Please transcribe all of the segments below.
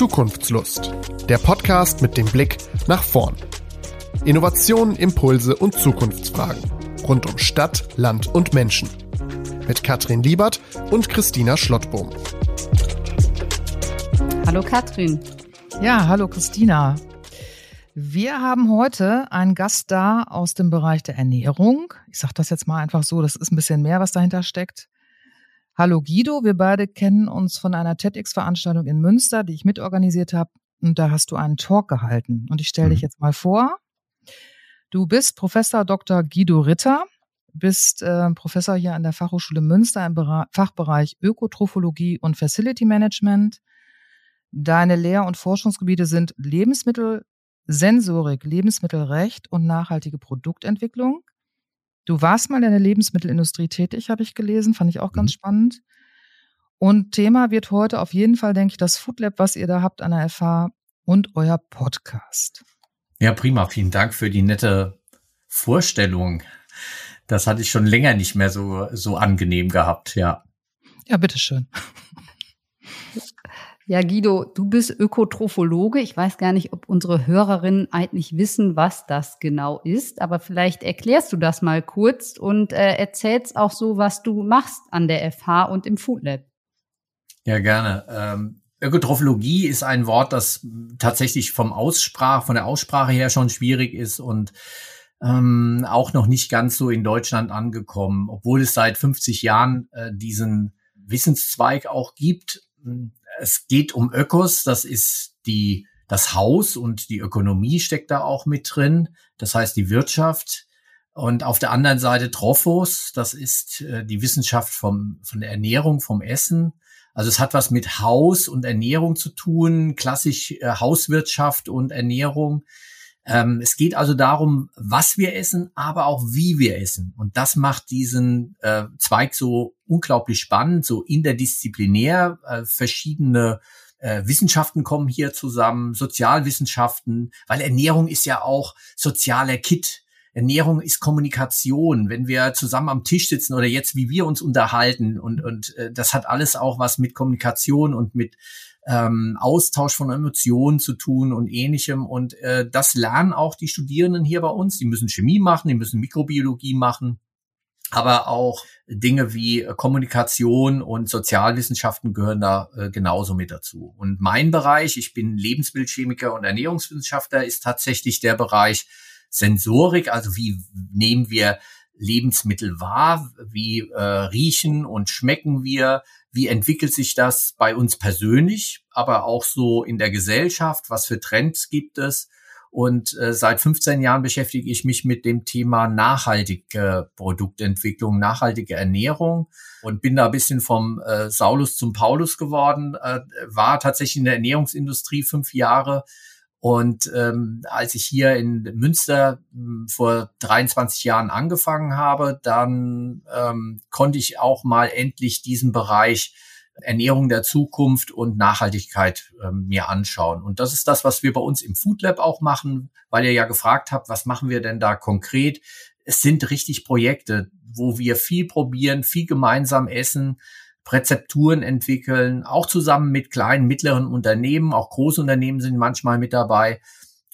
Zukunftslust. Der Podcast mit dem Blick nach vorn. Innovationen, Impulse und Zukunftsfragen. Rund um Stadt, Land und Menschen. Mit Katrin Liebert und Christina Schlottbohm. Hallo Katrin. Ja, hallo Christina. Wir haben heute einen Gast da aus dem Bereich der Ernährung. Ich sage das jetzt mal einfach so, das ist ein bisschen mehr, was dahinter steckt. Hallo Guido, wir beide kennen uns von einer TEDx-Veranstaltung in Münster, die ich mitorganisiert habe. Und da hast du einen Talk gehalten. Und ich stelle mhm. dich jetzt mal vor. Du bist Professor Dr. Guido Ritter, bist äh, Professor hier an der Fachhochschule Münster im Bera Fachbereich Ökotrophologie und Facility Management. Deine Lehr- und Forschungsgebiete sind Lebensmittel, Sensorik, Lebensmittelrecht und nachhaltige Produktentwicklung. Du warst mal in der Lebensmittelindustrie tätig, habe ich gelesen, fand ich auch ganz mhm. spannend. Und Thema wird heute auf jeden Fall, denke ich, das Food Lab, was ihr da habt an der FH und euer Podcast. Ja, prima. Vielen Dank für die nette Vorstellung. Das hatte ich schon länger nicht mehr so, so angenehm gehabt, ja. Ja, bitteschön. Ja, Guido, du bist Ökotrophologe. Ich weiß gar nicht, ob unsere Hörerinnen eigentlich wissen, was das genau ist, aber vielleicht erklärst du das mal kurz und äh, erzählst auch so, was du machst an der FH und im Food Lab. Ja, gerne. Ähm, Ökotrophologie ist ein Wort, das tatsächlich vom Aussprach, von der Aussprache her schon schwierig ist und ähm, auch noch nicht ganz so in Deutschland angekommen, obwohl es seit 50 Jahren äh, diesen Wissenszweig auch gibt es geht um Ökos, das ist die, das Haus und die Ökonomie steckt da auch mit drin. Das heißt die Wirtschaft. Und auf der anderen Seite Trophos, das ist äh, die Wissenschaft vom, von der Ernährung, vom Essen. Also es hat was mit Haus und Ernährung zu tun, klassisch äh, Hauswirtschaft und Ernährung. Ähm, es geht also darum, was wir essen, aber auch wie wir essen. Und das macht diesen äh, Zweig so unglaublich spannend, so interdisziplinär. Äh, verschiedene äh, Wissenschaften kommen hier zusammen, Sozialwissenschaften, weil Ernährung ist ja auch sozialer Kit. Ernährung ist Kommunikation. Wenn wir zusammen am Tisch sitzen oder jetzt, wie wir uns unterhalten und, und äh, das hat alles auch was mit Kommunikation und mit ähm, Austausch von Emotionen zu tun und ähnlichem. Und äh, das lernen auch die Studierenden hier bei uns. Die müssen Chemie machen, die müssen Mikrobiologie machen aber auch Dinge wie Kommunikation und Sozialwissenschaften gehören da äh, genauso mit dazu. Und mein Bereich, ich bin Lebensbildchemiker und Ernährungswissenschaftler, ist tatsächlich der Bereich Sensorik, also wie nehmen wir Lebensmittel wahr, wie äh, riechen und schmecken wir, wie entwickelt sich das bei uns persönlich, aber auch so in der Gesellschaft, was für Trends gibt es. Und äh, seit 15 Jahren beschäftige ich mich mit dem Thema nachhaltige Produktentwicklung, nachhaltige Ernährung und bin da ein bisschen vom äh, Saulus zum Paulus geworden, äh, war tatsächlich in der Ernährungsindustrie fünf Jahre und ähm, als ich hier in Münster hm, vor 23 Jahren angefangen habe, dann ähm, konnte ich auch mal endlich diesen Bereich Ernährung der Zukunft und Nachhaltigkeit ähm, mir anschauen. Und das ist das, was wir bei uns im Food Lab auch machen, weil ihr ja gefragt habt, was machen wir denn da konkret? Es sind richtig Projekte, wo wir viel probieren, viel gemeinsam essen, Rezepturen entwickeln, auch zusammen mit kleinen, mittleren Unternehmen, auch große Unternehmen sind manchmal mit dabei.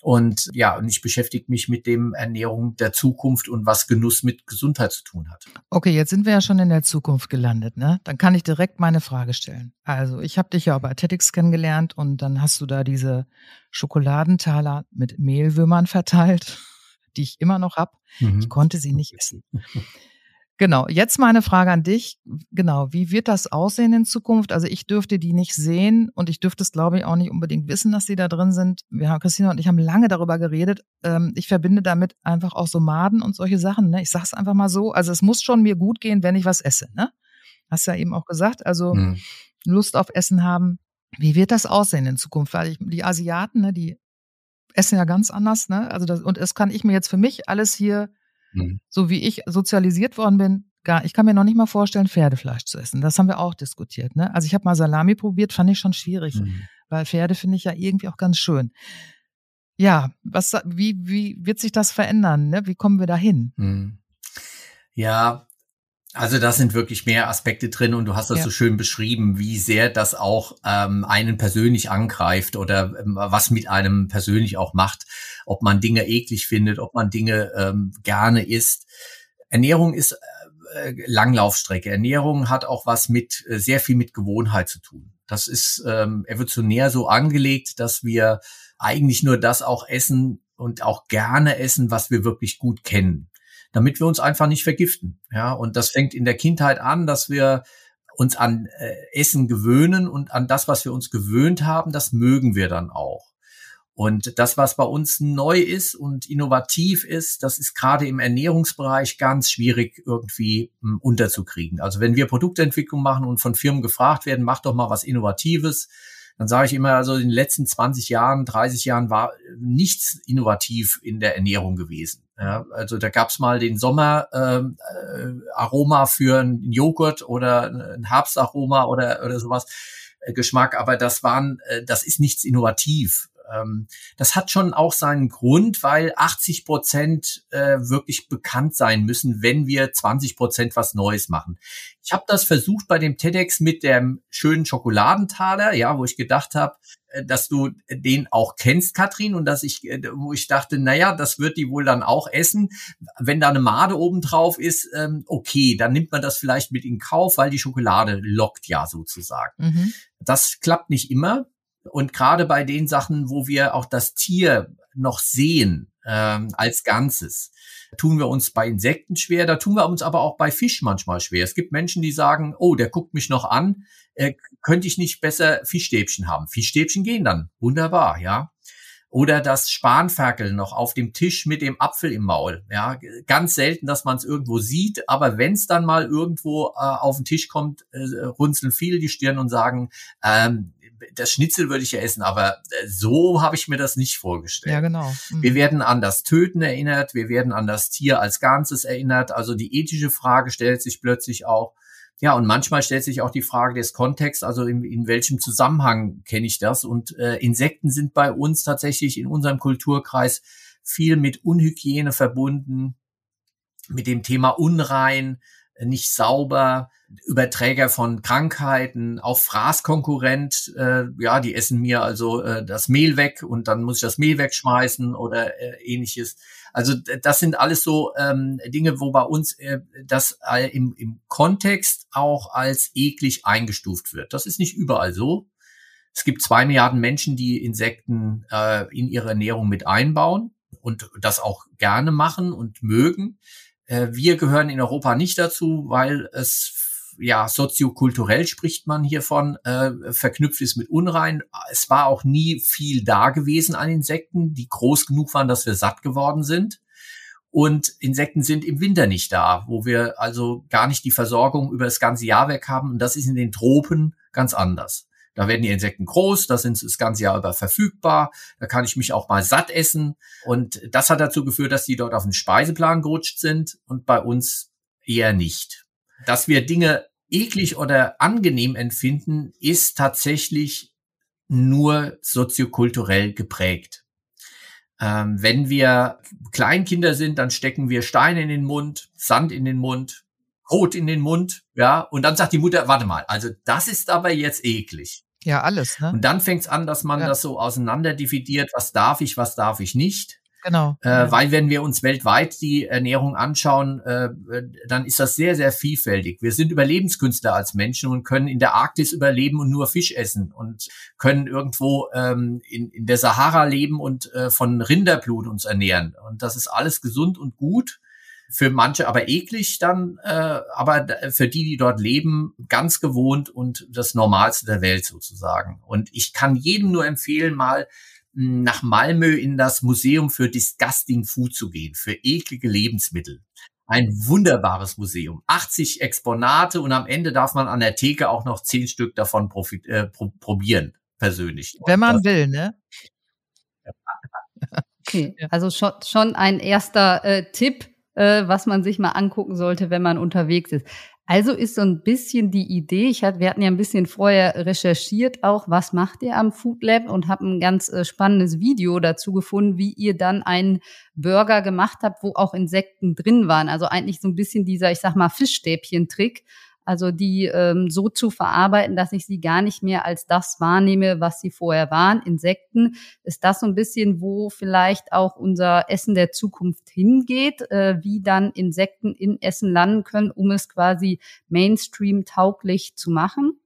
Und ja, und ich beschäftige mich mit dem Ernährung der Zukunft und was Genuss mit Gesundheit zu tun hat. Okay, jetzt sind wir ja schon in der Zukunft gelandet, ne? Dann kann ich direkt meine Frage stellen. Also, ich habe dich ja bei TEDx kennengelernt und dann hast du da diese Schokoladentaler mit Mehlwürmern verteilt, die ich immer noch hab. Mhm. Ich konnte sie nicht essen. Genau, jetzt meine Frage an dich. Genau, wie wird das aussehen in Zukunft? Also ich dürfte die nicht sehen und ich dürfte es, glaube ich, auch nicht unbedingt wissen, dass sie da drin sind. Wir haben, Christina und ich haben lange darüber geredet. Ähm, ich verbinde damit einfach auch so Maden und solche Sachen. Ne? Ich sage es einfach mal so. Also es muss schon mir gut gehen, wenn ich was esse. Ne? Hast ja eben auch gesagt. Also hm. Lust auf Essen haben. Wie wird das aussehen in Zukunft? Weil ich, die Asiaten, ne, die essen ja ganz anders. Ne? Also das, und das kann ich mir jetzt für mich alles hier Mhm. So wie ich sozialisiert worden bin, gar, ich kann mir noch nicht mal vorstellen, Pferdefleisch zu essen. Das haben wir auch diskutiert. Ne? Also ich habe mal Salami probiert, fand ich schon schwierig, mhm. weil Pferde finde ich ja irgendwie auch ganz schön. Ja, was, wie, wie wird sich das verändern? Ne? Wie kommen wir dahin? Mhm. Ja, Also da sind wirklich mehr Aspekte drin und du hast das ja. so schön beschrieben, wie sehr das auch ähm, einen persönlich angreift oder ähm, was mit einem persönlich auch macht, ob man Dinge eklig findet, ob man Dinge ähm, gerne isst. Ernährung ist äh, Langlaufstrecke. Ernährung hat auch was mit äh, sehr viel mit Gewohnheit zu tun. Das ist ähm, evolutionär so angelegt, dass wir eigentlich nur das auch essen und auch gerne essen, was wir wirklich gut kennen damit wir uns einfach nicht vergiften. Ja, und das fängt in der Kindheit an, dass wir uns an äh, Essen gewöhnen und an das, was wir uns gewöhnt haben, das mögen wir dann auch. Und das, was bei uns neu ist und innovativ ist, das ist gerade im Ernährungsbereich ganz schwierig irgendwie hm, unterzukriegen. Also wenn wir Produktentwicklung machen und von Firmen gefragt werden, mach doch mal was Innovatives, dann sage ich immer, also in den letzten 20 Jahren, 30 Jahren war nichts innovativ in der Ernährung gewesen. Ja, also da gab's mal den Sommeraroma ähm, äh, für einen Joghurt oder ein Herbstaroma oder, oder sowas. Äh, Geschmack, aber das waren, äh, das ist nichts innovativ. Ähm, das hat schon auch seinen Grund, weil 80 Prozent äh, wirklich bekannt sein müssen, wenn wir 20 Prozent was Neues machen. Ich habe das versucht bei dem TEDx mit dem schönen Schokoladentaler, ja, wo ich gedacht habe, äh, dass du den auch kennst, Katrin, und dass ich, äh, wo ich dachte, naja, das wird die wohl dann auch essen. Wenn da eine Made oben drauf ist, ähm, okay, dann nimmt man das vielleicht mit in Kauf, weil die Schokolade lockt ja sozusagen. Mhm. Das klappt nicht immer. Und gerade bei den Sachen, wo wir auch das Tier noch sehen ähm, als Ganzes, tun wir uns bei Insekten schwer, da tun wir uns aber auch bei Fisch manchmal schwer. Es gibt Menschen, die sagen, oh, der guckt mich noch an, äh, könnte ich nicht besser Fischstäbchen haben? Fischstäbchen gehen dann, wunderbar, ja. Oder das Spanferkel noch auf dem Tisch mit dem Apfel im Maul. Ja, ganz selten, dass man es irgendwo sieht, aber wenn es dann mal irgendwo äh, auf den Tisch kommt, äh, runzeln viele die Stirn und sagen, ähm, das Schnitzel würde ich ja essen, aber äh, so habe ich mir das nicht vorgestellt. Ja, genau. Mhm. Wir werden an das Töten erinnert, wir werden an das Tier als Ganzes erinnert. Also die ethische Frage stellt sich plötzlich auch. Ja, und manchmal stellt sich auch die Frage des Kontexts, also in, in welchem Zusammenhang kenne ich das? Und äh, Insekten sind bei uns tatsächlich in unserem Kulturkreis viel mit Unhygiene verbunden, mit dem Thema unrein, nicht sauber, Überträger von Krankheiten, auch Fraßkonkurrent, äh, ja, die essen mir also äh, das Mehl weg und dann muss ich das Mehl wegschmeißen oder äh, ähnliches. Also das sind alles so ähm, Dinge, wo bei uns äh, das äh, im, im Kontext auch als eklig eingestuft wird. Das ist nicht überall so. Es gibt zwei Milliarden Menschen, die Insekten äh, in ihre Ernährung mit einbauen und das auch gerne machen und mögen. Äh, wir gehören in Europa nicht dazu, weil es ja soziokulturell spricht man hiervon, äh, verknüpft ist mit Unrein. Es war auch nie viel da gewesen an Insekten, die groß genug waren, dass wir satt geworden sind. Und Insekten sind im Winter nicht da, wo wir also gar nicht die Versorgung über das ganze Jahr weg haben. Und das ist in den Tropen ganz anders. Da werden die Insekten groß, da sind sie das ganze Jahr über verfügbar, da kann ich mich auch mal satt essen. Und das hat dazu geführt, dass die dort auf den Speiseplan gerutscht sind und bei uns eher nicht. Dass wir Dinge eklig oder angenehm empfinden, ist tatsächlich nur soziokulturell geprägt. Ähm, wenn wir Kleinkinder sind, dann stecken wir Steine in den Mund, Sand in den Mund, Kot in den Mund, ja, und dann sagt die Mutter, warte mal, also das ist aber jetzt eklig. Ja, alles. Ne? Und dann fängt es an, dass man ja. das so auseinander dividiert, was darf ich, was darf ich nicht. Genau. Äh, weil wenn wir uns weltweit die Ernährung anschauen, äh, dann ist das sehr, sehr vielfältig. Wir sind Überlebenskünstler als Menschen und können in der Arktis überleben und nur Fisch essen und können irgendwo ähm, in, in der Sahara leben und äh, von Rinderblut uns ernähren. Und das ist alles gesund und gut für manche aber eklig dann, äh, aber für die, die dort leben, ganz gewohnt und das Normalste der Welt sozusagen. Und ich kann jedem nur empfehlen, mal hm, nach Malmö in das Museum für Disgusting Food zu gehen, für eklige Lebensmittel. Ein wunderbares Museum. 80 Exponate und am Ende darf man an der Theke auch noch zehn Stück davon profit, äh, pro, probieren, persönlich. Wenn man will, ne? Okay, also schon, schon ein erster äh, Tipp, äh, was man sich mal angucken sollte, wenn man unterwegs ist. Also ist so ein bisschen die Idee, ich hatte, wir hatten ja ein bisschen vorher recherchiert auch, was macht ihr am Food Lab und habe ein ganz äh, spannendes Video dazu gefunden, wie ihr dann einen Burger gemacht habt, wo auch Insekten drin waren. Also eigentlich so ein bisschen dieser, ich sag mal, Fischstäbchen-Trick. Also die ähm, so zu verarbeiten, dass ich sie gar nicht mehr als das wahrnehme, was sie vorher waren. Insekten, ist das so ein bisschen, wo vielleicht auch unser Essen der Zukunft hingeht, äh, wie dann Insekten in Essen landen können, um es quasi Mainstream-tauglich zu machen?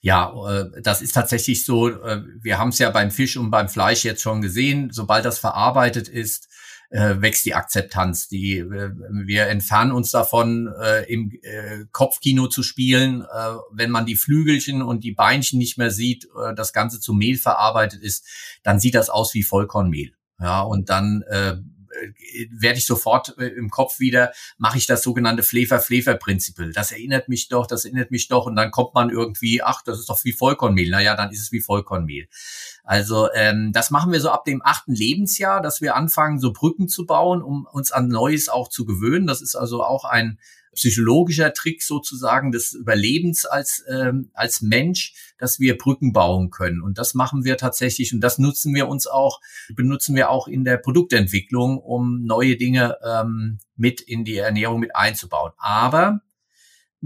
Ja, äh, das ist tatsächlich so. Äh, wir haben es ja beim Fisch und beim Fleisch jetzt schon gesehen. Sobald das verarbeitet ist, äh, wächst die Akzeptanz. Die, äh, wir entfernen uns davon, äh, im äh, Kopfkino zu spielen, äh, wenn man die Flügelchen und die Beinchen nicht mehr sieht, äh, das Ganze zu Mehl verarbeitet ist, dann sieht das aus wie Vollkornmehl. Ja, und dann äh, werde ich sofort äh, im Kopf wieder, mache ich das sogenannte Flefer-Flefer-Prinzip. Das erinnert mich doch, das erinnert mich doch. Und dann kommt man irgendwie, ach, das ist doch wie Vollkornmehl. Naja, dann ist es wie Vollkornmehl. Also ähm, das machen wir so ab dem achten Lebensjahr, dass wir anfangen, so Brücken zu bauen, um uns an Neues auch zu gewöhnen. Das ist also auch ein psychologischer Trick sozusagen des Überlebens als, ähm, als Mensch, dass wir Brücken bauen können. Und das machen wir tatsächlich und das nutzen wir uns auch, benutzen wir auch in der Produktentwicklung, um neue Dinge ähm, mit in die Ernährung mit einzubauen. Aber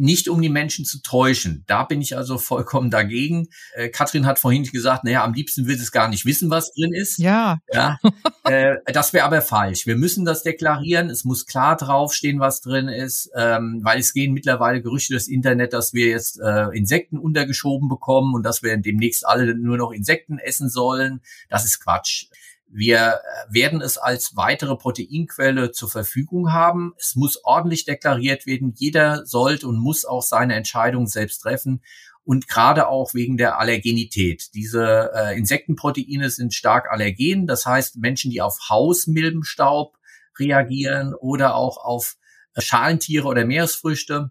nicht um die Menschen zu täuschen. Da bin ich also vollkommen dagegen. Äh, Katrin hat vorhin gesagt, naja, am liebsten will es gar nicht wissen, was drin ist. Ja. ja äh, das wäre aber falsch. Wir müssen das deklarieren. Es muss klar draufstehen, was drin ist, ähm, weil es gehen mittlerweile Gerüchte des Internet, dass wir jetzt äh, Insekten untergeschoben bekommen und dass wir demnächst alle nur noch Insekten essen sollen. Das ist Quatsch. Wir äh, werden es als weitere Proteinquelle zur Verfügung haben. Es muss ordentlich deklariert werden. Jeder sollte und muss auch seine Entscheidung selbst treffen. Und gerade auch wegen der Allergenität. Diese äh, Insektenproteine sind stark allergen. Das heißt, Menschen, die auf Hausmilbenstaub reagieren oder auch auf äh, Schalentiere oder Meeresfrüchte,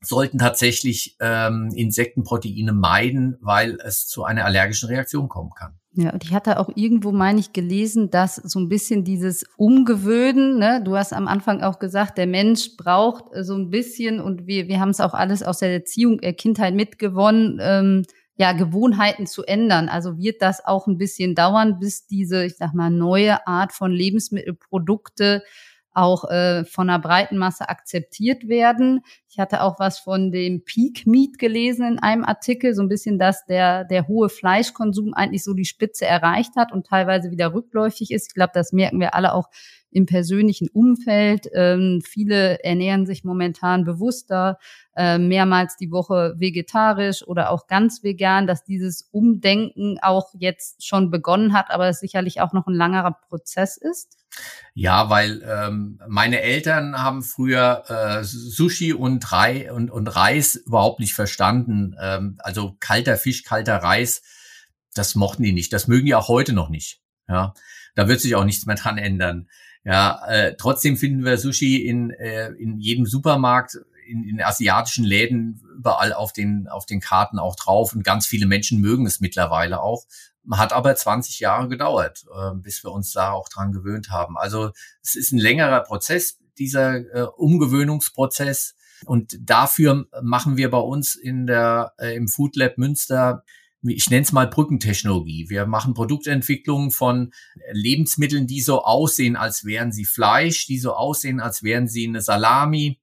sollten tatsächlich ähm, Insektenproteine meiden, weil es zu einer allergischen Reaktion kommen kann. Ja, und ich hatte auch irgendwo, meine ich, gelesen, dass so ein bisschen dieses Umgewöhnen, ne, du hast am Anfang auch gesagt, der Mensch braucht äh, so ein bisschen, und wir, wir haben es auch alles aus der Erziehung, der Kindheit mitgewonnen, ähm, ja, Gewohnheiten zu ändern. Also wird das auch ein bisschen dauern, bis diese, ich sag mal, neue Art von Lebensmittelprodukte auch äh, von einer breiten Masse akzeptiert werden. Ich hatte auch was von dem Peak Meat gelesen in einem Artikel, so ein bisschen, dass der, der hohe Fleischkonsum eigentlich so die Spitze erreicht hat und teilweise wieder rückläufig ist. Ich glaube, das merken wir alle auch im persönlichen Umfeld. Ähm, viele ernähren sich momentan bewusster, äh, mehrmals die Woche vegetarisch oder auch ganz vegan, dass dieses Umdenken auch jetzt schon begonnen hat, aber es sicherlich auch noch ein langerer Prozess ist. Ja, weil ähm, meine Eltern haben früher äh, Sushi und, Rei und, und Reis überhaupt nicht verstanden. Ähm, also kalter Fisch, kalter Reis, das mochten die nicht. Das mögen die auch heute noch nicht. Ja, da wird sich auch nichts mehr dran ändern. Ja, äh, trotzdem finden wir Sushi in, äh, in jedem Supermarkt, in, in asiatischen Läden überall auf den, auf den Karten auch drauf und ganz viele Menschen mögen es mittlerweile auch. Hat aber 20 Jahre gedauert, äh, bis wir uns da auch dran gewöhnt haben. Also es ist ein längerer Prozess, dieser äh, Umgewöhnungsprozess. Und dafür machen wir bei uns in der, äh, im Food Lab Münster ich nenne es mal Brückentechnologie. Wir machen Produktentwicklung von Lebensmitteln, die so aussehen, als wären sie Fleisch, die so aussehen, als wären sie eine Salami,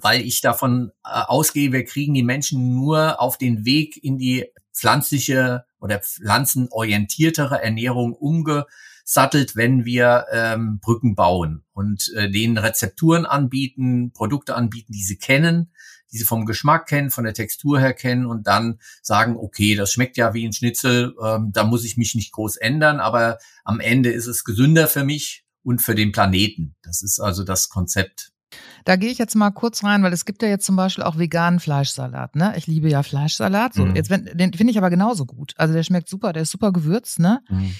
weil ich davon äh, ausgehe, wir kriegen die Menschen nur auf den Weg in die pflanzliche oder pflanzenorientiertere Ernährung umgesattelt, wenn wir ähm, Brücken bauen und äh, denen Rezepturen anbieten, Produkte anbieten, die sie kennen die sie vom Geschmack kennen, von der Textur her kennen und dann sagen, okay, das schmeckt ja wie ein Schnitzel, ähm, da muss ich mich nicht groß ändern, aber am Ende ist es gesünder für mich und für den Planeten. Das ist also das Konzept. Da gehe ich jetzt mal kurz rein, weil es gibt ja jetzt zum Beispiel auch veganen Fleischsalat. Ne? Ich liebe ja Fleischsalat. So, mhm. jetzt, wenn, den finde ich aber genauso gut. Also der schmeckt super, der ist super gewürzt. Ne? Mhm.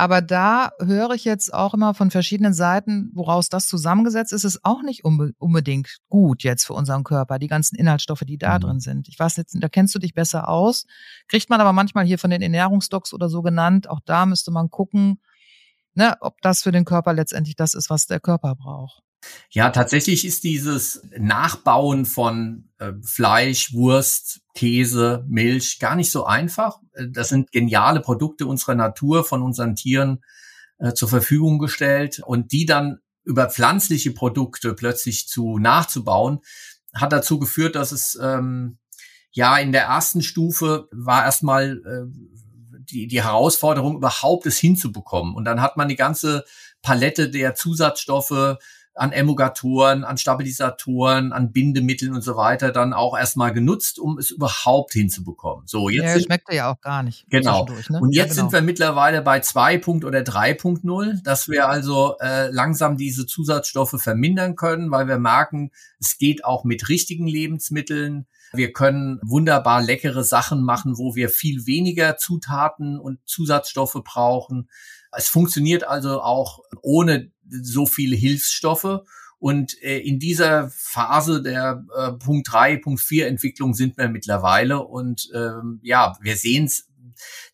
Aber da höre ich jetzt auch immer von verschiedenen Seiten, woraus das zusammengesetzt ist, ist auch nicht unbedingt gut jetzt für unseren Körper, die ganzen Inhaltsstoffe, die da mhm. drin sind. Ich weiß jetzt, da kennst du dich besser aus. Kriegt man aber manchmal hier von den Ernährungsdocs oder so genannt. Auch da müsste man gucken, ne, ob das für den Körper letztendlich das ist, was der Körper braucht. Ja, tatsächlich ist dieses Nachbauen von äh, Fleisch, Wurst, Käse, Milch gar nicht so einfach. Äh, das sind geniale Produkte unserer Natur, von unseren Tieren äh, zur Verfügung gestellt und die dann über pflanzliche Produkte plötzlich zu nachzubauen, hat dazu geführt, dass es ähm, ja in der ersten Stufe war erstmal äh, die, die Herausforderung, überhaupt es hinzubekommen. Und dann hat man die ganze Palette der Zusatzstoffe an Emulgatoren, an Stabilisatoren, an Bindemitteln und so weiter dann auch erstmal genutzt, um es überhaupt hinzubekommen. So, jetzt ja, schmeckt er ja auch gar nicht. Genau. Ne? Und jetzt ja, genau. sind wir mittlerweile bei 2. oder 3.0, dass wir also äh, langsam diese Zusatzstoffe vermindern können, weil wir merken, es geht auch mit richtigen Lebensmitteln. Wir können wunderbar leckere Sachen machen, wo wir viel weniger Zutaten und Zusatzstoffe brauchen. Es funktioniert also auch ohne so viele Hilfsstoffe. Und äh, in dieser Phase der äh, Punkt 3, Punkt 4 Entwicklung sind wir mittlerweile. Und ähm, ja, wir sehen es,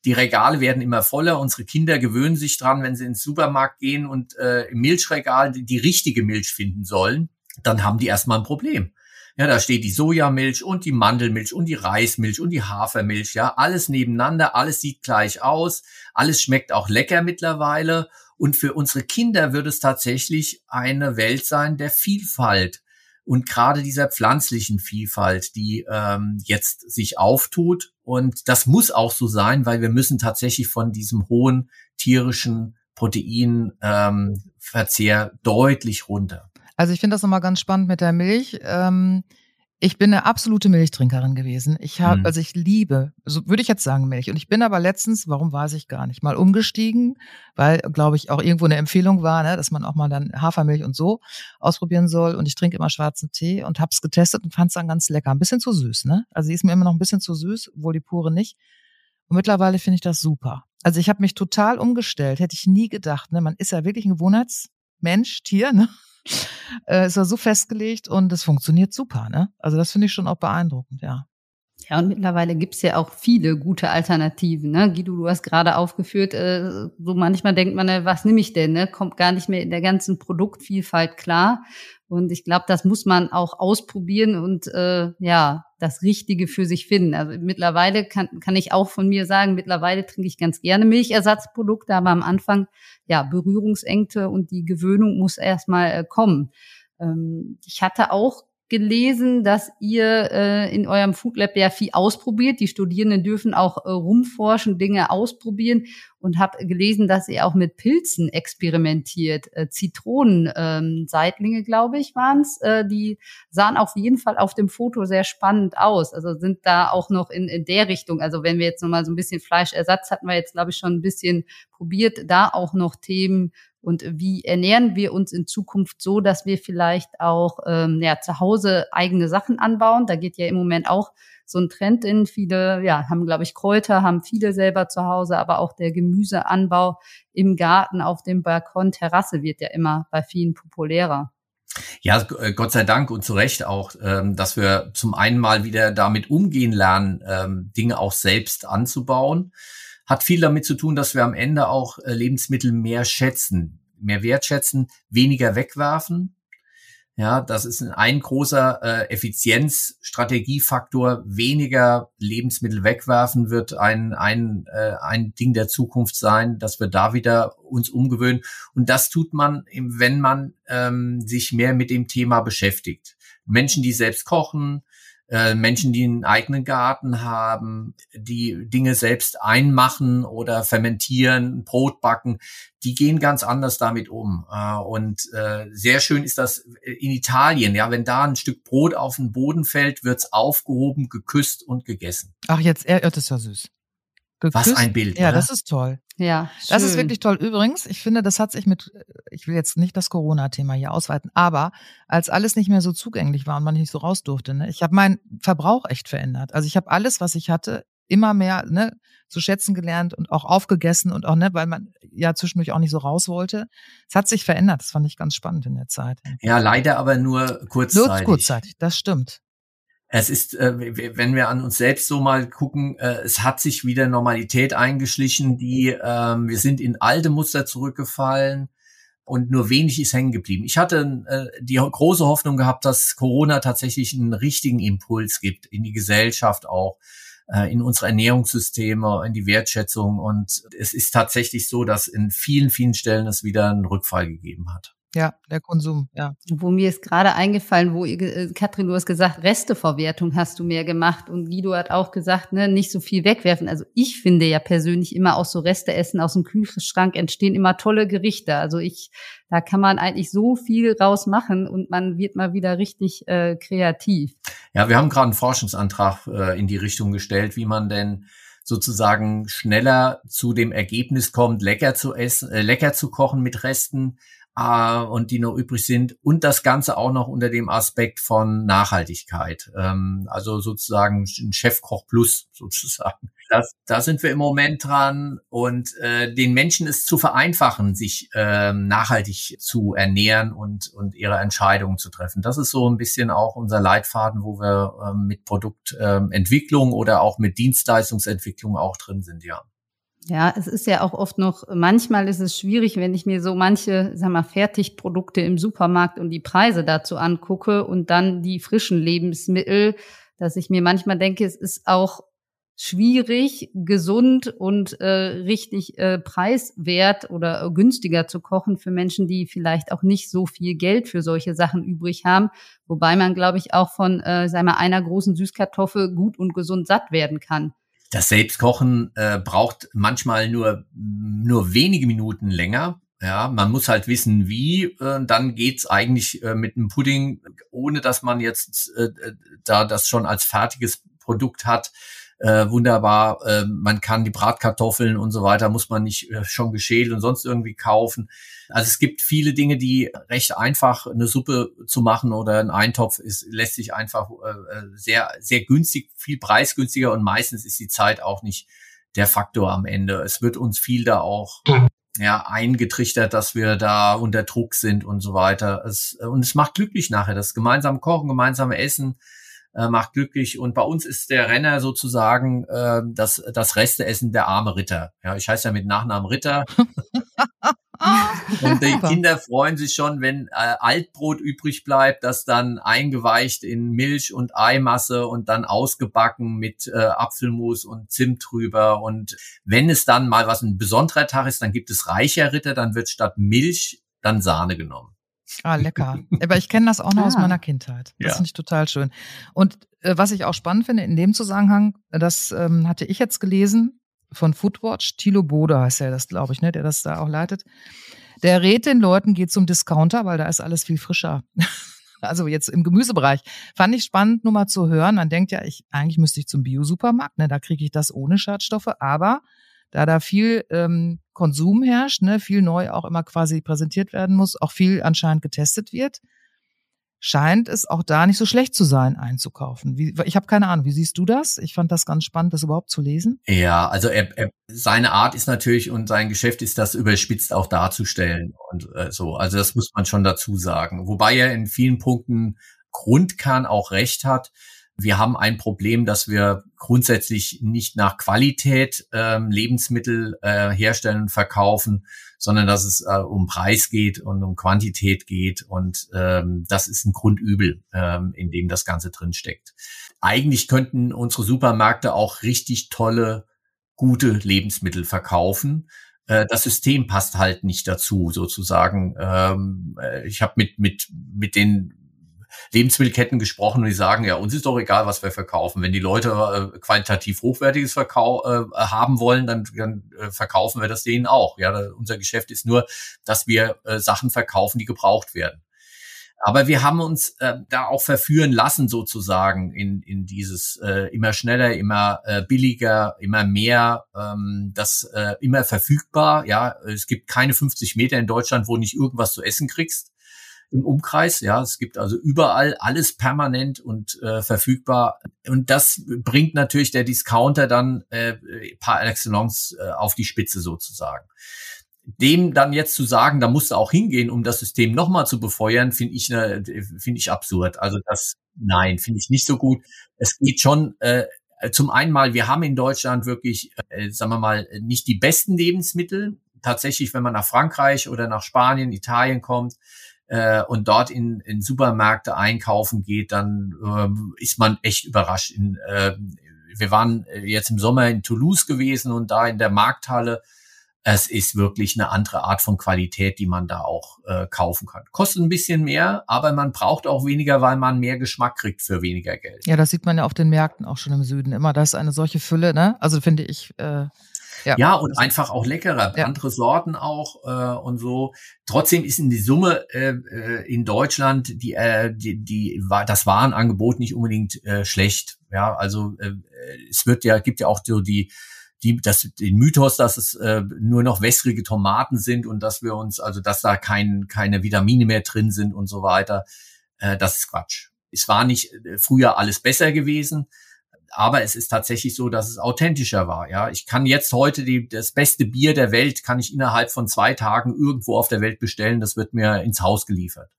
die Regale werden immer voller. Unsere Kinder gewöhnen sich dran, wenn sie ins Supermarkt gehen und äh, im Milchregal die, die richtige Milch finden sollen, dann haben die erstmal ein Problem. Ja, da steht die Sojamilch und die Mandelmilch und die Reismilch und die Hafermilch, ja, alles nebeneinander, alles sieht gleich aus, alles schmeckt auch lecker mittlerweile. Und für unsere Kinder wird es tatsächlich eine Welt sein der Vielfalt und gerade dieser pflanzlichen Vielfalt, die ähm, jetzt sich auftut. Und das muss auch so sein, weil wir müssen tatsächlich von diesem hohen tierischen Proteinverzehr ähm, deutlich runter. Also ich finde das nochmal ganz spannend mit der Milch. Ähm, ich bin eine absolute Milchtrinkerin gewesen. Ich habe, mhm. also ich liebe, so würde ich jetzt sagen Milch. Und ich bin aber letztens, warum weiß ich gar nicht, mal umgestiegen, weil, glaube ich, auch irgendwo eine Empfehlung war, ne, dass man auch mal dann Hafermilch und so ausprobieren soll. Und ich trinke immer schwarzen Tee und habe es getestet und fand es dann ganz lecker. Ein bisschen zu süß, ne? Also sie ist mir immer noch ein bisschen zu süß, wohl die pure nicht. Und mittlerweile finde ich das super. Also ich habe mich total umgestellt, hätte ich nie gedacht. Ne? Man ist ja wirklich ein Gewohnheitsmensch, Tier, ne? Äh, ist ja so festgelegt und es funktioniert super, ne? Also das finde ich schon auch beeindruckend, ja. Ja, und mittlerweile gibt's ja auch viele gute Alternativen. Ne? Guido, du hast gerade aufgeführt, äh, so manchmal denkt man, äh, was nehme ich denn? Ne? Kommt gar nicht mehr in der ganzen Produktvielfalt klar. Und ich glaube, das muss man auch ausprobieren und äh, ja, das Richtige für sich finden. Also mittlerweile kann, kann ich auch von mir sagen, mittlerweile trinke ich ganz gerne Milchersatzprodukte, aber am Anfang, ja, Berührungsengte und die Gewöhnung muss erstmal äh, kommen. Ähm, ich hatte auch gelesen, dass ihr äh, in eurem Food Lab ja viel ausprobiert. Die Studierenden dürfen auch äh, rumforschen, Dinge ausprobieren und habe gelesen, dass ihr auch mit Pilzen experimentiert. Äh, Zitronenseitlinge, ähm, glaube ich, waren es. Äh, die sahen auf jeden Fall auf dem Foto sehr spannend aus. Also sind da auch noch in, in der Richtung. Also wenn wir jetzt nochmal so ein bisschen Fleischersatz hatten wir jetzt, glaube ich, schon ein bisschen probiert, da auch noch Themen und wie ernähren wir uns in Zukunft so, dass wir vielleicht auch ähm, ja, zu Hause eigene Sachen anbauen. Da geht ja im Moment auch so ein Trend in. Viele ja, haben, glaube ich, Kräuter, haben viele selber zu Hause, aber auch der Gemüseanbau im Garten, auf dem Balkon, Terrasse wird ja immer bei vielen populärer. Ja, äh, Gott sei Dank und zu Recht auch, ähm, dass wir zum einen mal wieder damit umgehen lernen, ähm, Dinge auch selbst anzubauen hat viel damit zu tun, dass wir am Ende auch äh, Lebensmittel mehr schätzen, mehr wertschätzen, weniger wegwerfen. Ja, das ist ein großer äh, Effizienzstrategiefaktor. Weniger Lebensmittel wegwerfen wird ein, ein, äh, ein Ding der Zukunft sein, dass wir da wieder uns umgewöhnen. Und das tut man, wenn man ähm, sich mehr mit dem Thema beschäftigt. Menschen, die selbst kochen, äh, Menschen, die einen eigenen Garten haben, die Dinge selbst einmachen oder fermentieren, Brot backen, die gehen ganz anders damit um. Äh, und äh, sehr schön ist das in Italien. Ja, wenn da ein Stück Brot auf den Boden fällt, wird's aufgehoben, geküsst und gegessen. Ach, jetzt, das ist ja süß. Geküsst. Was ein Bild. Ja, oder? das ist toll. Ja, das ist wirklich toll. Übrigens, ich finde, das hat sich mit, ich will jetzt nicht das Corona-Thema hier ausweiten, aber als alles nicht mehr so zugänglich war und man nicht so raus durfte, ne, ich habe meinen Verbrauch echt verändert. Also ich habe alles, was ich hatte, immer mehr ne, zu schätzen gelernt und auch aufgegessen und auch, ne, weil man ja zwischendurch auch nicht so raus wollte. Es hat sich verändert. Das fand ich ganz spannend in der Zeit. Ja, leider aber nur kurzzeitig. Nur kurzzeitig, das stimmt es ist, äh, wenn wir an uns selbst so mal gucken, äh, es hat sich wieder Normalität eingeschlichen, die, ähm, wir sind in alte Muster zurückgefallen. und nur wenig ist hängen geblieben. Ich hatte äh, die große Hoffnung gehabt, dass Corona tatsächlich einen richtigen Impuls gibt in die Gesellschaft auch, äh, in unsere Ernährungssysteme, in die Wertschätzung. Und es ist tatsächlich so, dass in vielen, vielen Stellen es wieder einen Rückfall gegeben hat. Ja, der Konsum, ja. Wo mir ist gerade eingefallen, wo ihr, äh, Katrin, du hast gesagt, Resteverwertung hast du mehr gemacht und Guido hat auch gesagt, ne, nicht so viel wegwerfen. Also ich finde ja persönlich immer auch so Reste essen aus dem Kühlschrank entstehen immer tolle Gerichte. Also ich, da kann man eigentlich so viel rausmachen und man wird mal wieder richtig äh, kreativ. Ja, wir haben gerade einen Forschungsantrag äh, in die Richtung gestellt, wie man denn sozusagen schneller zu dem Ergebnis kommt, lecker zu essen, äh, lecker zu kochen mit Resten, äh, und die noch übrig sind und das Ganze auch noch unter dem Aspekt von Nachhaltigkeit. Ähm, also sozusagen ein Chefkoch Plus sozusagen. Das, da sind wir im Moment dran und äh, den Menschen es zu vereinfachen, sich ähm, nachhaltig zu ernähren und, und ihre Entscheidungen zu treffen. Das ist so ein bisschen auch unser Leitfaden, wo wir ähm, mit Produktentwicklung ähm, oder auch mit Dienstleistungsentwicklung auch drin sind, ja. Ja, es ist ja auch oft noch, manchmal ist es schwierig, wenn ich mir so manche, sag mal, Fertigprodukte im Supermarkt und die Preise dazu angucke und dann die frischen Lebensmittel, dass ich mir manchmal denke, es ist auch schwierig, gesund und äh, richtig äh, preiswert oder äh, günstiger zu kochen für Menschen, die vielleicht auch nicht so viel Geld für solche Sachen übrig haben. Wobei man, glaube ich, auch von, äh, sag mal, einer großen Süßkartoffel gut und gesund satt werden kann das Selbstkochen äh, braucht manchmal nur, nur wenige Minuten länger. Ja, man muss halt wissen, wie. Äh, dann geht's eigentlich äh, mit einem Pudding, ohne dass man jetzt äh, da das schon als fertiges Produkt hat äh, wunderbar. Äh, man kann die Bratkartoffeln und so weiter, muss man nicht äh, schon geschält und sonst irgendwie kaufen. Also es gibt viele Dinge, die recht einfach eine Suppe zu machen oder ein Eintopf ist, lässt sich einfach äh, äh, sehr, sehr günstig, viel preisgünstiger und meistens ist die Zeit auch nicht der Faktor am Ende. Es wird uns viel da auch ja, eingetrichtert, dass wir da unter Druck sind und so weiter. Es, und es macht glücklich nachher, das gemeinsame Kochen, gemeinsame Essen, äh, macht glücklich. Und bei uns ist der Renner sozusagen äh, das, das Resteessen der arme Ritter. Ja, ich heiße ja mit Nachnamen Ritter. und die Kinder freuen sich schon, wenn äh, Altbrot übrig bleibt, das dann eingeweicht in Milch und Eimasse und dann ausgebacken mit äh, Apfelmus und Zimt drüber. Und wenn es dann mal was ein besonderer Tag ist, dann gibt es reicher Ritter, dann wird statt Milch dann Sahne genommen. Ah, lecker. Aber ich kenne das auch noch ah. aus meiner Kindheit. Das ja. finde ich total schön. Und äh, was ich auch spannend finde in dem Zusammenhang, das ähm, hatte ich jetzt gelesen von Foodwatch, Thilo Bode heißt er das, glaube ich, ne, der das da auch leitet. Der rät den Leuten, geht zum Discounter, weil da ist alles viel frischer. also jetzt im Gemüsebereich. Fand ich spannend, nur mal zu hören. Man denkt ja, ich, eigentlich müsste ich zum Biosupermarkt, ne, da kriege ich das ohne Schadstoffe, aber da da viel ähm, Konsum herrscht, ne, viel neu auch immer quasi präsentiert werden muss, auch viel anscheinend getestet wird, scheint es auch da nicht so schlecht zu sein, einzukaufen. Wie, ich habe keine Ahnung, wie siehst du das? Ich fand das ganz spannend, das überhaupt zu lesen. Ja, also er, er, seine Art ist natürlich und sein Geschäft ist das überspitzt auch darzustellen und äh, so. Also das muss man schon dazu sagen. Wobei er in vielen Punkten Grundkern auch recht hat. Wir haben ein Problem, dass wir grundsätzlich nicht nach Qualität ähm, Lebensmittel äh, herstellen und verkaufen, sondern dass es äh, um Preis geht und um Quantität geht. Und ähm, das ist ein Grundübel, ähm, in dem das Ganze drin steckt. Eigentlich könnten unsere Supermärkte auch richtig tolle, gute Lebensmittel verkaufen äh, das System passt halt nicht dazu, sozusagen. Ähm, äh, ich habe mit mit mit den Lebensmittelketten gesprochen und die sagen, ja, uns ist doch egal, was wir verkaufen. Wenn die Leute äh, qualitativ hochwertiges Verkau äh, haben wollen, dann, dann äh, verkaufen wir das denen auch. Ja, da, unser Geschäft ist nur, dass wir äh, Sachen verkaufen, die gebraucht werden. Aber wir haben uns äh, da auch verführen lassen, sozusagen, in, in dieses äh, immer schneller, immer äh, billiger, immer mehr, ähm, das äh, immer verfügbar. Ja, es gibt keine 50 Meter in Deutschland, wo nicht irgendwas zu essen kriegst im Umkreis. Ja, es gibt also überall alles permanent und äh, verfügbar. Und das bringt natürlich der Discounter dann äh, par excellence äh, auf die Spitze sozusagen. Dem dann jetzt zu sagen, da musst du auch hingehen, um das System nochmal zu befeuern, finde ich, ne, finde ich absurd. Also das, nein, finde ich nicht so gut. Es geht schon, äh, zum einen mal, wir haben in Deutschland wirklich, äh, sagen wir mal, nicht die besten Lebensmittel tatsächlich, wenn man nach Frankreich oder nach Spanien, Italien kommt, äh, und dort in, in Supermärkte einkaufen geht, dann äh, ist man echt überrascht. In, äh, wir waren jetzt im Sommer in Toulouse gewesen und da in der Markthalle es ist wirklich eine andere Art von Qualität, die man da auch äh, kaufen kann. Kostet ein bisschen mehr, aber man braucht auch weniger, weil man mehr Geschmack kriegt für weniger Geld. Ja, das sieht man ja auf den Märkten auch schon im Süden immer. Das ist eine solche Fülle, ne? Also finde ich. Äh ja, ja und einfach auch leckerer, ja. andere Sorten auch äh, und so. Trotzdem ist in die Summe äh, äh, in Deutschland die, äh, die, die das Warenangebot nicht unbedingt äh, schlecht. Ja, also äh, es wird ja gibt ja auch so die die, das, den Mythos, dass es äh, nur noch wässrige Tomaten sind und dass wir uns, also dass da kein, keine Vitamine mehr drin sind und so weiter, äh, das ist Quatsch. Es war nicht äh, früher alles besser gewesen, aber es ist tatsächlich so, dass es authentischer war. Ja, ich kann jetzt heute die, das beste Bier der Welt kann ich innerhalb von zwei Tagen irgendwo auf der Welt bestellen. Das wird mir ins Haus geliefert.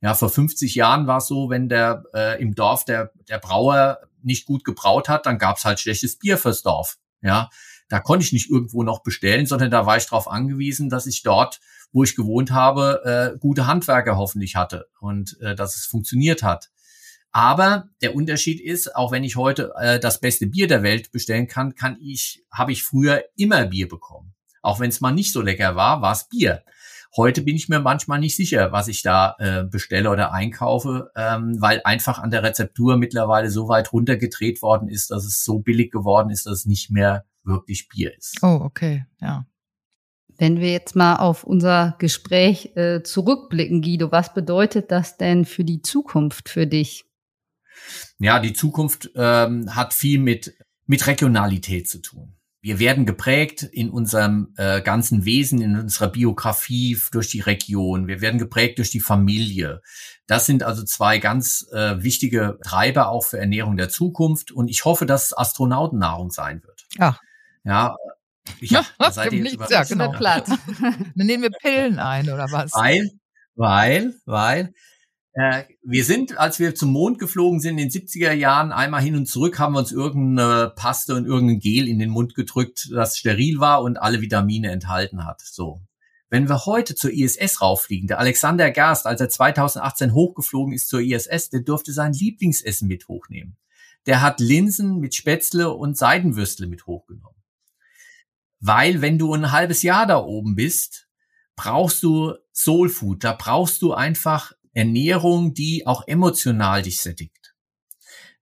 Ja, vor 50 Jahren war es so, wenn der äh, im Dorf der der Brauer nicht gut gebraut hat, dann gab's halt schlechtes Bier fürs Dorf. Ja, da konnte ich nicht irgendwo noch bestellen, sondern da war ich darauf angewiesen, dass ich dort, wo ich gewohnt habe, äh, gute Handwerker hoffentlich hatte und äh, dass es funktioniert hat. Aber der Unterschied ist, auch wenn ich heute äh, das beste Bier der Welt bestellen kann, kann ich, habe ich früher immer Bier bekommen. Auch wenn es mal nicht so lecker war, war es Bier. Heute bin ich mir manchmal nicht sicher, was ich da äh, bestelle oder einkaufe, ähm, weil einfach an der Rezeptur mittlerweile so weit runtergedreht worden ist, dass es so billig geworden ist, dass es nicht mehr wirklich Bier ist. Oh, okay, ja. Wenn wir jetzt mal auf unser Gespräch äh, zurückblicken, Guido, was bedeutet das denn für die Zukunft für dich? Ja, die Zukunft ähm, hat viel mit, mit Regionalität zu tun. Wir werden geprägt in unserem äh, ganzen Wesen, in unserer Biografie durch die Region. Wir werden geprägt durch die Familie. Das sind also zwei ganz äh, wichtige Treiber auch für Ernährung der Zukunft. Und ich hoffe, dass es Astronautennahrung sein wird. Ach. Ja, ja, da seid ihr jetzt ja, genau. platt. Dann nehmen wir Pillen ein oder was? Weil, weil, weil wir sind, als wir zum Mond geflogen sind in den 70er Jahren, einmal hin und zurück, haben wir uns irgendeine Paste und irgendein Gel in den Mund gedrückt, das steril war und alle Vitamine enthalten hat. So. Wenn wir heute zur ISS rauffliegen, der Alexander Gerst, als er 2018 hochgeflogen ist zur ISS, der durfte sein Lieblingsessen mit hochnehmen. Der hat Linsen mit Spätzle und Seidenwürstle mit hochgenommen. Weil wenn du ein halbes Jahr da oben bist, brauchst du Soul Food, da brauchst du einfach Ernährung, die auch emotional dich sättigt.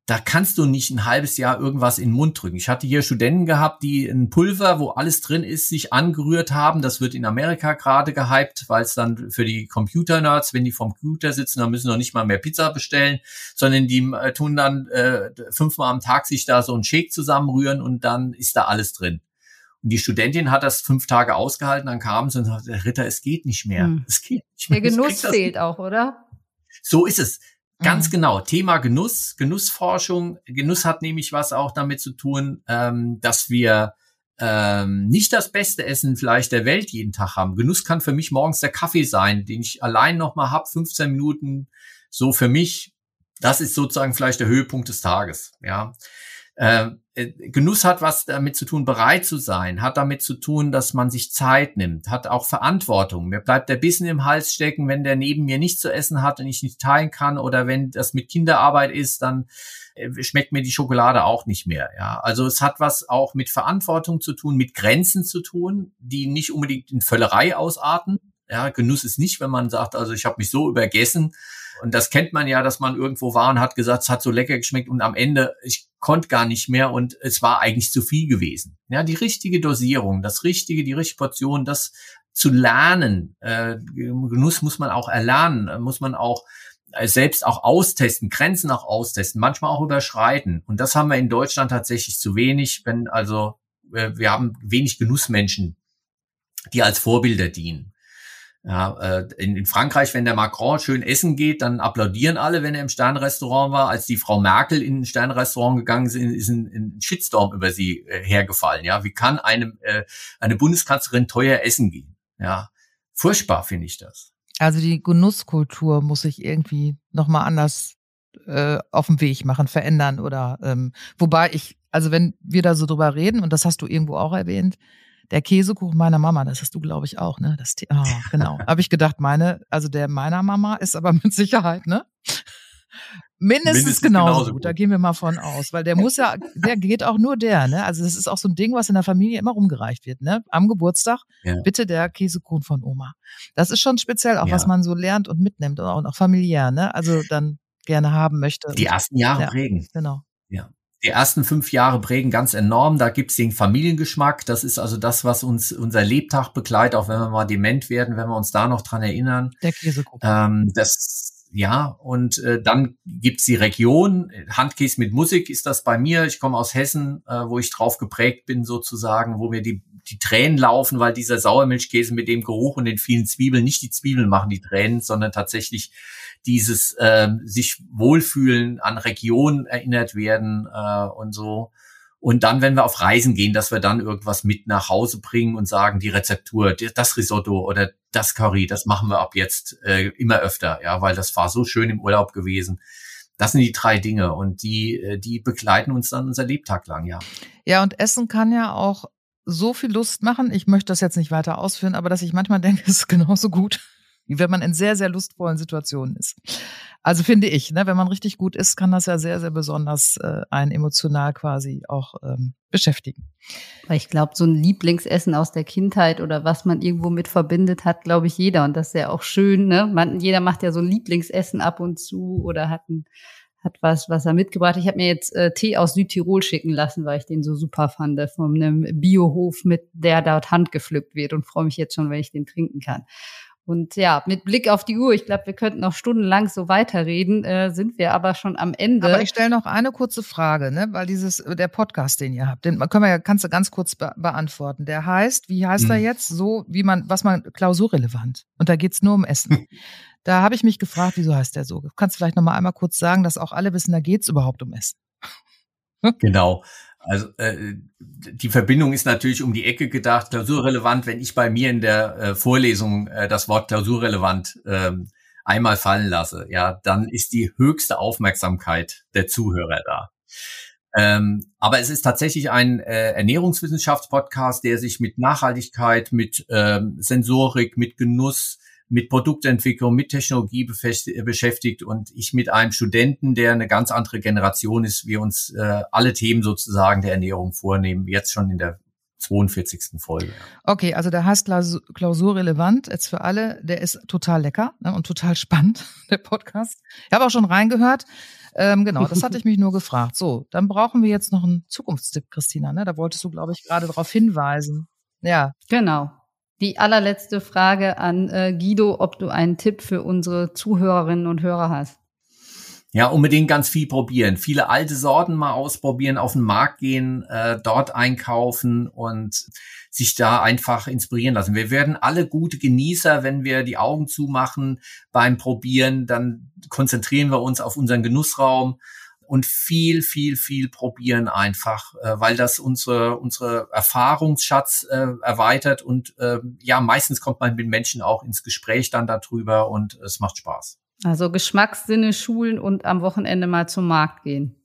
Da kannst du nicht ein halbes Jahr irgendwas in den Mund drücken. Ich hatte hier Studenten gehabt, die ein Pulver, wo alles drin ist, sich angerührt haben. Das wird in Amerika gerade gehypt, weil es dann für die Computer-Nerds, wenn die vom Computer sitzen, dann müssen noch nicht mal mehr Pizza bestellen, sondern die äh, tun dann äh, fünfmal am Tag sich da so einen Shake zusammenrühren und dann ist da alles drin. Und die Studentin hat das fünf Tage ausgehalten, dann kam sie und sagte, Ritter, es geht nicht mehr. Hm. Es geht nicht mehr. Der Genuss fehlt auch, oder? So ist es. Ganz mhm. genau. Thema Genuss, Genussforschung. Genuss hat nämlich was auch damit zu tun, ähm, dass wir ähm, nicht das beste Essen vielleicht der Welt jeden Tag haben. Genuss kann für mich morgens der Kaffee sein, den ich allein noch mal hab, 15 Minuten. So für mich, das ist sozusagen vielleicht der Höhepunkt des Tages. Ja. Äh, äh, Genuss hat was damit zu tun, bereit zu sein, hat damit zu tun, dass man sich Zeit nimmt, hat auch Verantwortung. Mir bleibt der Bissen im Hals stecken, wenn der neben mir nichts zu essen hat und ich nicht teilen kann oder wenn das mit Kinderarbeit ist, dann äh, schmeckt mir die Schokolade auch nicht mehr. Ja, also es hat was auch mit Verantwortung zu tun, mit Grenzen zu tun, die nicht unbedingt in Völlerei ausarten. Ja, Genuss ist nicht, wenn man sagt, also ich habe mich so übergessen, und das kennt man ja, dass man irgendwo war und hat gesagt, es hat so lecker geschmeckt und am Ende, ich konnte gar nicht mehr und es war eigentlich zu viel gewesen. Ja, die richtige Dosierung, das richtige, die richtige Portion, das zu lernen. Äh, Genuss muss man auch erlernen, muss man auch äh, selbst auch austesten, Grenzen auch austesten, manchmal auch überschreiten. Und das haben wir in Deutschland tatsächlich zu wenig, wenn also äh, wir haben wenig Genussmenschen, die als Vorbilder dienen. Ja, äh, in, in Frankreich, wenn der Macron schön essen geht, dann applaudieren alle, wenn er im Sternrestaurant war. Als die Frau Merkel in ein Sternrestaurant gegangen ist, ist ein, ein Shitstorm über sie äh, hergefallen. Ja, wie kann eine, äh, eine Bundeskanzlerin teuer essen gehen? Ja, furchtbar finde ich das. Also die Genusskultur muss sich irgendwie nochmal anders äh, auf den Weg machen, verändern oder ähm, wobei ich, also wenn wir da so drüber reden, und das hast du irgendwo auch erwähnt, Der Käsekuchen meiner Mama, das hast du, glaube ich, auch, ne? Das, oh, genau. Habe ich gedacht, meine, also der meiner Mama ist aber mit Sicherheit, ne? Mindestens, Mindestens genauso, genauso gut. Da gehen wir mal von aus, weil der muss ja, der geht auch nur der, ne? Also das ist auch so ein Ding, was in der Familie immer rumgereicht wird, ne? Am Geburtstag ja. bitte der Käsekuchen von Oma. Das ist schon speziell auch, ja. was man so lernt und mitnimmt und auch familiär, ne? Also dann gerne haben möchte. Die ersten Jahre ja, prägen. Genau. Ja. Die ersten fünf Jahre prägen ganz enorm. Da gibt's den Familiengeschmack. Das ist also das, was uns unser Lebtag begleitet, auch wenn wir mal dement werden, wenn wir uns da noch dran erinnern. Der Käsekuchen. Ähm, das ja, und äh, dann gibt's die Region. Handkäse mit Musik ist das bei mir. Ich komme aus Hessen, äh, wo ich drauf geprägt bin, sozusagen, wo mir die, die Tränen laufen, weil dieser Sauermilchkäse mit dem Geruch und den vielen Zwiebeln, nicht die Zwiebeln machen die Tränen, sondern tatsächlich dieses äh, sich wohlfühlen an Regionen erinnert werden äh, und so. Und dann, wenn wir auf Reisen gehen, dass wir dann irgendwas mit nach Hause bringen und sagen, die Rezeptur, das Risotto oder das Curry, das machen wir ab jetzt äh, immer öfter, ja, weil das war so schön im Urlaub gewesen. Das sind die drei Dinge und die, äh, die begleiten uns dann unser Lebtag lang, ja. Ja, und Essen kann ja auch so viel Lust machen. Ich möchte das jetzt nicht weiter ausführen, aber dass ich manchmal denke, es ist genauso gut, wenn man in sehr, sehr lustvollen Situationen ist. Also finde ich, ne, wenn man richtig gut ist, kann das ja sehr, sehr besonders äh, einen emotional quasi auch ähm, beschäftigen. Ich glaube, so ein Lieblingsessen aus der Kindheit oder was man irgendwo mit verbindet, hat, glaube ich, jeder. Und das ist ja auch schön, ne? Man, jeder macht ja so ein Lieblingsessen ab und zu oder hat ein hat was, was er mitgebracht. Ich habe mir jetzt äh, Tee aus Südtirol schicken lassen, weil ich den so super fand, von einem Biohof, mit der dort handgepflückt wird und freue mich jetzt schon, wenn ich den trinken kann. Und ja, mit Blick auf die Uhr, ich glaube, wir könnten noch stundenlang so weiterreden, äh, sind wir aber schon am Ende. Aber ich stelle noch eine kurze Frage, ne, weil dieses der Podcast, den ihr habt, den können wir ja kannst du ganz kurz be beantworten. Der heißt, wie heißt hm. er jetzt? So wie man, was man klausurrelevant. Und da geht's nur um Essen. da habe ich mich gefragt, wieso heißt der so? Kannst du vielleicht noch mal einmal kurz sagen, dass auch alle wissen, da geht's überhaupt um Essen. genau. Also äh, die Verbindung ist natürlich um die Ecke gedacht, klausurrelevant, wenn ich bei mir in der äh, Vorlesung äh, das Wort klausurrelevant äh, einmal fallen lasse, ja, dann ist die höchste Aufmerksamkeit der Zuhörer da. Ähm, aber es ist tatsächlich ein äh, Ernährungswissenschaftspodcast, der sich mit Nachhaltigkeit, mit ähm, Sensorik, mit Genuss, mit Produktentwicklung, mit Technologie beschäftigt und ich mit einem Studenten, der eine ganz andere Generation ist, wir uns äh, alle Themen sozusagen der Ernährung vornehmen, jetzt schon in der 42. Folge. Okay, also der heißt Klausurrelevant, jetzt für alle, der ist total lecker ne, und total spannend, der Podcast. Ich habe auch schon reingehört. Ähm, genau, das hatte ich mich nur gefragt. So, dann brauchen wir jetzt noch einen Zukunftstipp, Christina. Ne? Da wolltest du, glaube ich, gerade darauf hinweisen. Ja. Genau. Die allerletzte Frage an äh, Guido, ob du einen Tipp für unsere Zuhörerinnen und Hörer hast. Ja, unbedingt ganz viel probieren. Viele alte Sorten mal ausprobieren, auf den Markt gehen, äh, dort einkaufen und sich da einfach inspirieren lassen. Wir werden alle gute Genießer, wenn wir die Augen zumachen beim Probieren, dann konzentrieren wir uns auf unseren Genussraum und viel, viel, viel probieren einfach, äh, weil das unsere, unsere Erfahrungsschatz äh, erweitert und äh, ja, meistens kommt man mit Menschen auch ins Gespräch dann darüber und es macht Spaß. Also Geschmackssinne schulen und am Wochenende mal zum Markt gehen.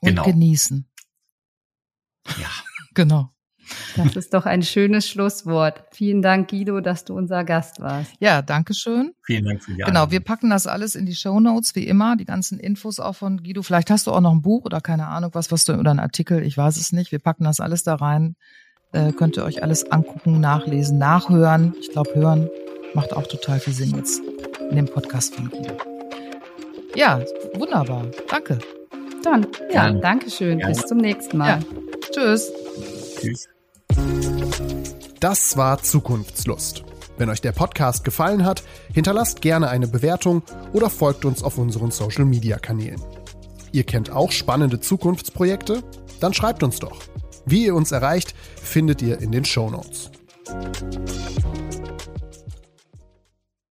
Und genau. genießen. Ja. genau. Das ist doch ein schönes Schlusswort. Vielen Dank, Guido, dass du unser Gast warst. Ja, danke schön. Vielen Dank für die Genau, wir packen das alles in die Show Notes, wie immer, die ganzen Infos auch von Guido. Vielleicht hast du auch noch ein Buch oder keine Ahnung was, was du, oder ein Artikel, ich weiß es nicht. Wir packen das alles da rein. Äh, könnt ihr euch alles angucken, nachlesen, nachhören. Ich glaube, hören macht auch total viel Sinn jetzt in dem Podcast von Guido. Ja, wunderbar. Danke. Dann, ja, Gerne. danke schön. Gerne. Bis zum nächsten Mal. Ja. Tschüss. Tschüss. Das war Zukunftslust. Wenn euch der Podcast gefallen hat, hinterlasst gerne eine Bewertung oder folgt uns auf unseren Social-Media-Kanälen. Ihr kennt auch spannende Zukunftsprojekte? Dann schreibt uns doch. Wie ihr uns erreicht, findet ihr in den Show Notes.